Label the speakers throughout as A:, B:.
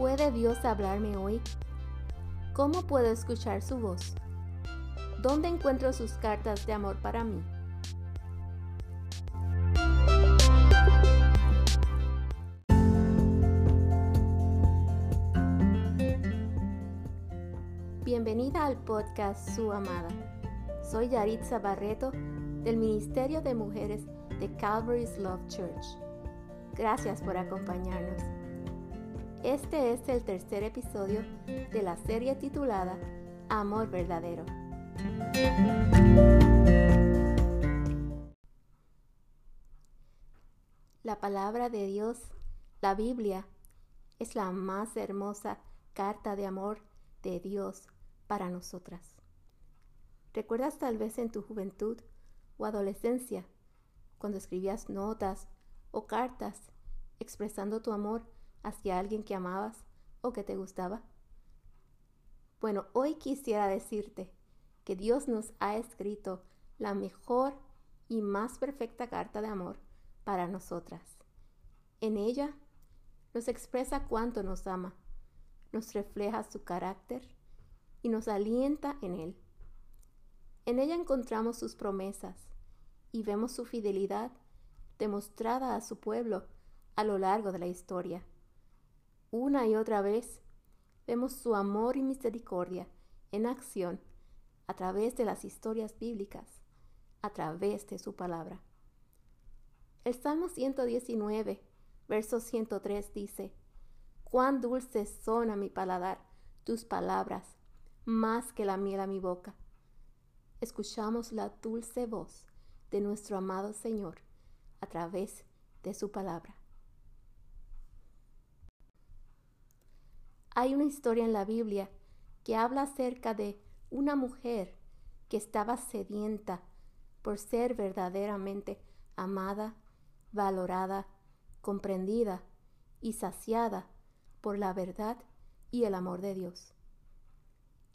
A: ¿Puede Dios hablarme hoy? ¿Cómo puedo escuchar su voz? ¿Dónde encuentro sus cartas de amor para mí? Bienvenida al podcast Su Amada. Soy Yaritza Barreto del Ministerio de Mujeres de Calvary's Love Church. Gracias por acompañarnos. Este es el tercer episodio de la serie titulada Amor Verdadero. La palabra de Dios, la Biblia, es la más hermosa carta de amor de Dios para nosotras. ¿Recuerdas tal vez en tu juventud o adolescencia cuando escribías notas o cartas expresando tu amor hacia alguien que amabas o que te gustaba? Bueno, hoy quisiera decirte que Dios nos ha escrito la mejor y más perfecta carta de amor para nosotras. En ella nos expresa cuánto nos ama, nos refleja su carácter y nos alienta en él. En ella encontramos sus promesas y vemos su fidelidad demostrada a su pueblo a lo largo de la historia. Una y otra vez vemos su amor y misericordia en acción a través de las historias bíblicas, a través de su palabra. El Salmo 119, verso 103 dice, Cuán dulces son a mi paladar tus palabras, más que la miel a mi boca. Escuchamos la dulce voz de nuestro amado Señor a través de su palabra. Hay una historia en la Biblia que habla acerca de una mujer que estaba sedienta por ser verdaderamente amada, valorada, comprendida y saciada por la verdad y el amor de Dios.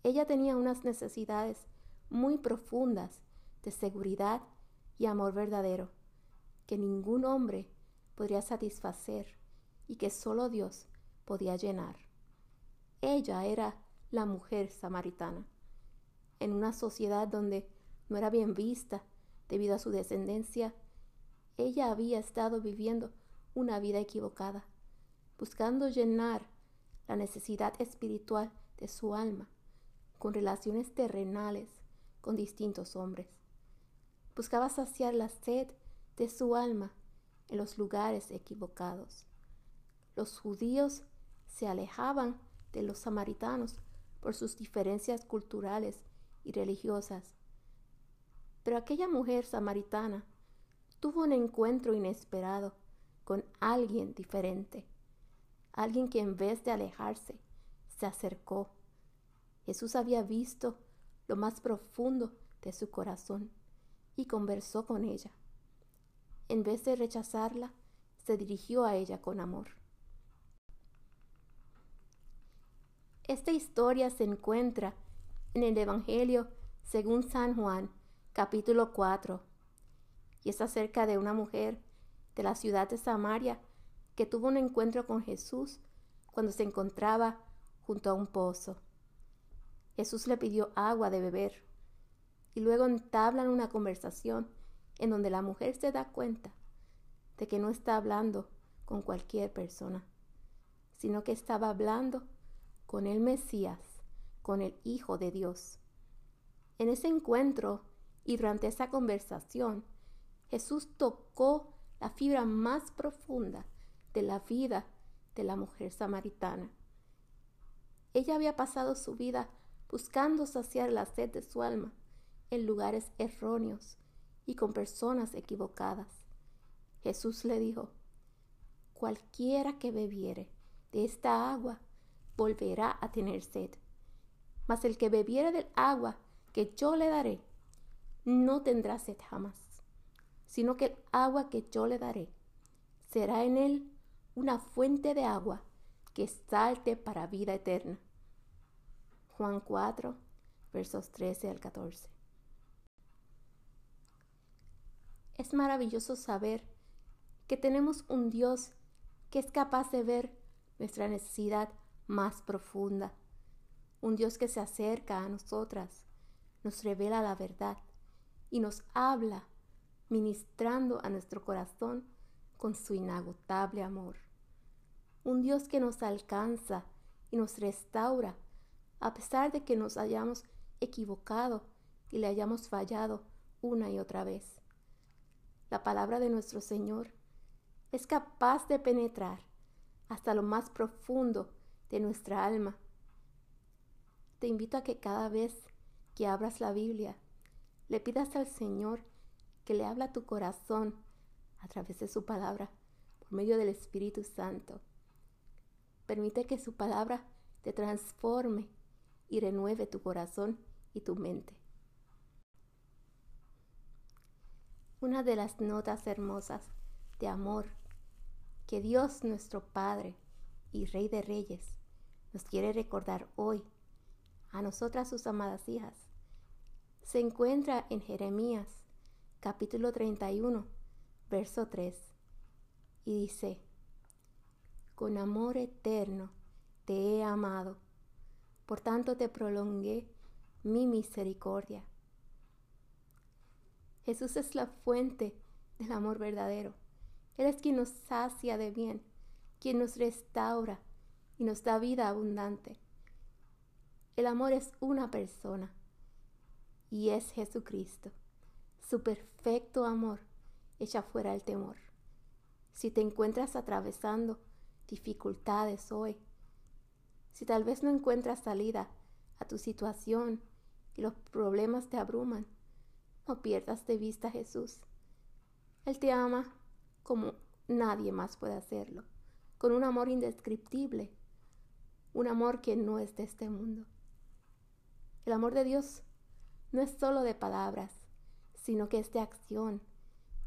A: Ella tenía unas necesidades muy profundas de seguridad y amor verdadero que ningún hombre podría satisfacer y que solo Dios podía llenar. Ella era la mujer samaritana, en una sociedad donde no era bien vista debido a su descendencia. Ella había estado viviendo una vida equivocada, buscando llenar la necesidad espiritual de su alma con relaciones terrenales con distintos hombres. Buscaba saciar la sed de su alma en los lugares equivocados. Los judíos se alejaban de los samaritanos por sus diferencias culturales y religiosas. Pero aquella mujer samaritana tuvo un encuentro inesperado con alguien diferente, alguien que en vez de alejarse, se acercó. Jesús había visto lo más profundo de su corazón y conversó con ella. En vez de rechazarla, se dirigió a ella con amor. Esta historia se encuentra en el Evangelio según San Juan, capítulo 4, y es acerca de una mujer de la ciudad de Samaria que tuvo un encuentro con Jesús cuando se encontraba junto a un pozo. Jesús le pidió agua de beber y luego entablan una conversación en donde la mujer se da cuenta de que no está hablando con cualquier persona, sino que estaba hablando con el Mesías, con el Hijo de Dios. En ese encuentro y durante esa conversación, Jesús tocó la fibra más profunda de la vida de la mujer samaritana. Ella había pasado su vida buscando saciar la sed de su alma en lugares erróneos y con personas equivocadas. Jesús le dijo, cualquiera que bebiere de esta agua volverá a tener sed. Mas el que bebiere del agua que yo le daré, no tendrá sed jamás, sino que el agua que yo le daré será en él una fuente de agua que salte para vida eterna. Juan 4, versos 13 al 14. Es maravilloso saber que tenemos un Dios que es capaz de ver nuestra necesidad más profunda. Un Dios que se acerca a nosotras, nos revela la verdad y nos habla, ministrando a nuestro corazón con su inagotable amor. Un Dios que nos alcanza y nos restaura a pesar de que nos hayamos equivocado y le hayamos fallado una y otra vez. La palabra de nuestro Señor es capaz de penetrar hasta lo más profundo de nuestra alma. Te invito a que cada vez que abras la Biblia, le pidas al Señor que le habla a tu corazón a través de su palabra, por medio del Espíritu Santo. Permite que su palabra te transforme y renueve tu corazón y tu mente. Una de las notas hermosas de amor que Dios nuestro Padre y Rey de Reyes nos quiere recordar hoy a nosotras sus amadas hijas se encuentra en Jeremías capítulo 31 verso 3 y dice, con amor eterno te he amado, por tanto te prolongué mi misericordia. Jesús es la fuente del amor verdadero. Él es quien nos sacia de bien, quien nos restaura y nos da vida abundante. El amor es una persona y es Jesucristo. Su perfecto amor echa fuera el temor. Si te encuentras atravesando dificultades hoy, si tal vez no encuentras salida a tu situación y los problemas te abruman, no pierdas de vista a Jesús. Él te ama como nadie más puede hacerlo, con un amor indescriptible, un amor que no es de este mundo. El amor de Dios no es solo de palabras, sino que es de acción.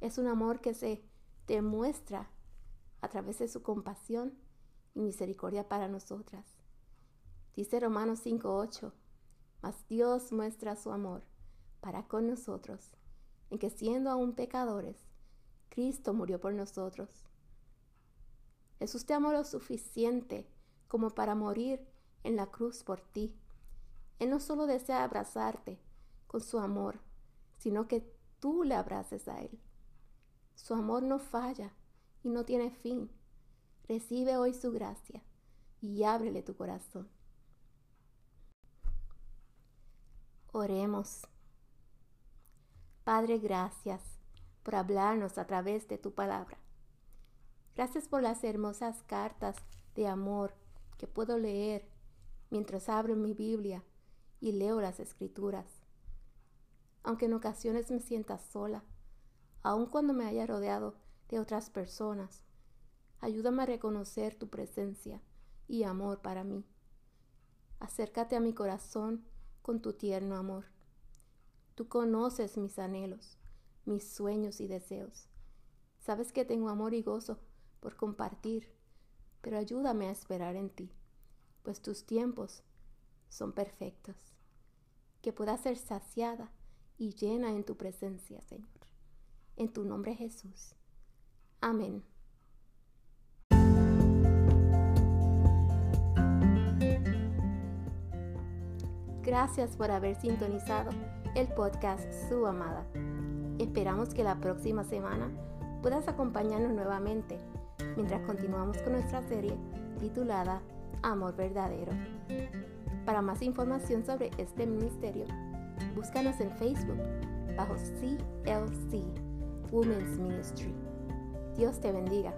A: Es un amor que se demuestra a través de su compasión y misericordia para nosotras. Dice Romanos 5:8, mas Dios muestra su amor para con nosotros, en que siendo aún pecadores, Cristo murió por nosotros. Jesús te amó lo suficiente como para morir en la cruz por ti. Él no solo desea abrazarte con su amor, sino que tú le abraces a Él. Su amor no falla y no tiene fin. Recibe hoy su gracia y ábrele tu corazón. Oremos. Padre, gracias por hablarnos a través de tu palabra. Gracias por las hermosas cartas de amor que puedo leer mientras abro mi Biblia y leo las escrituras. Aunque en ocasiones me sienta sola, aun cuando me haya rodeado de otras personas, ayúdame a reconocer tu presencia y amor para mí. Acércate a mi corazón con tu tierno amor. Tú conoces mis anhelos, mis sueños y deseos. Sabes que tengo amor y gozo por compartir, pero ayúdame a esperar en ti, pues tus tiempos son perfectos. Que pueda ser saciada y llena en tu presencia, Señor. En tu nombre Jesús. Amén. Gracias por haber sintonizado el podcast Su Amada. Esperamos que la próxima semana puedas acompañarnos nuevamente mientras continuamos con nuestra serie titulada Amor Verdadero. Para más información sobre este ministerio, búscanos en Facebook bajo CLC Women's Ministry. Dios te bendiga.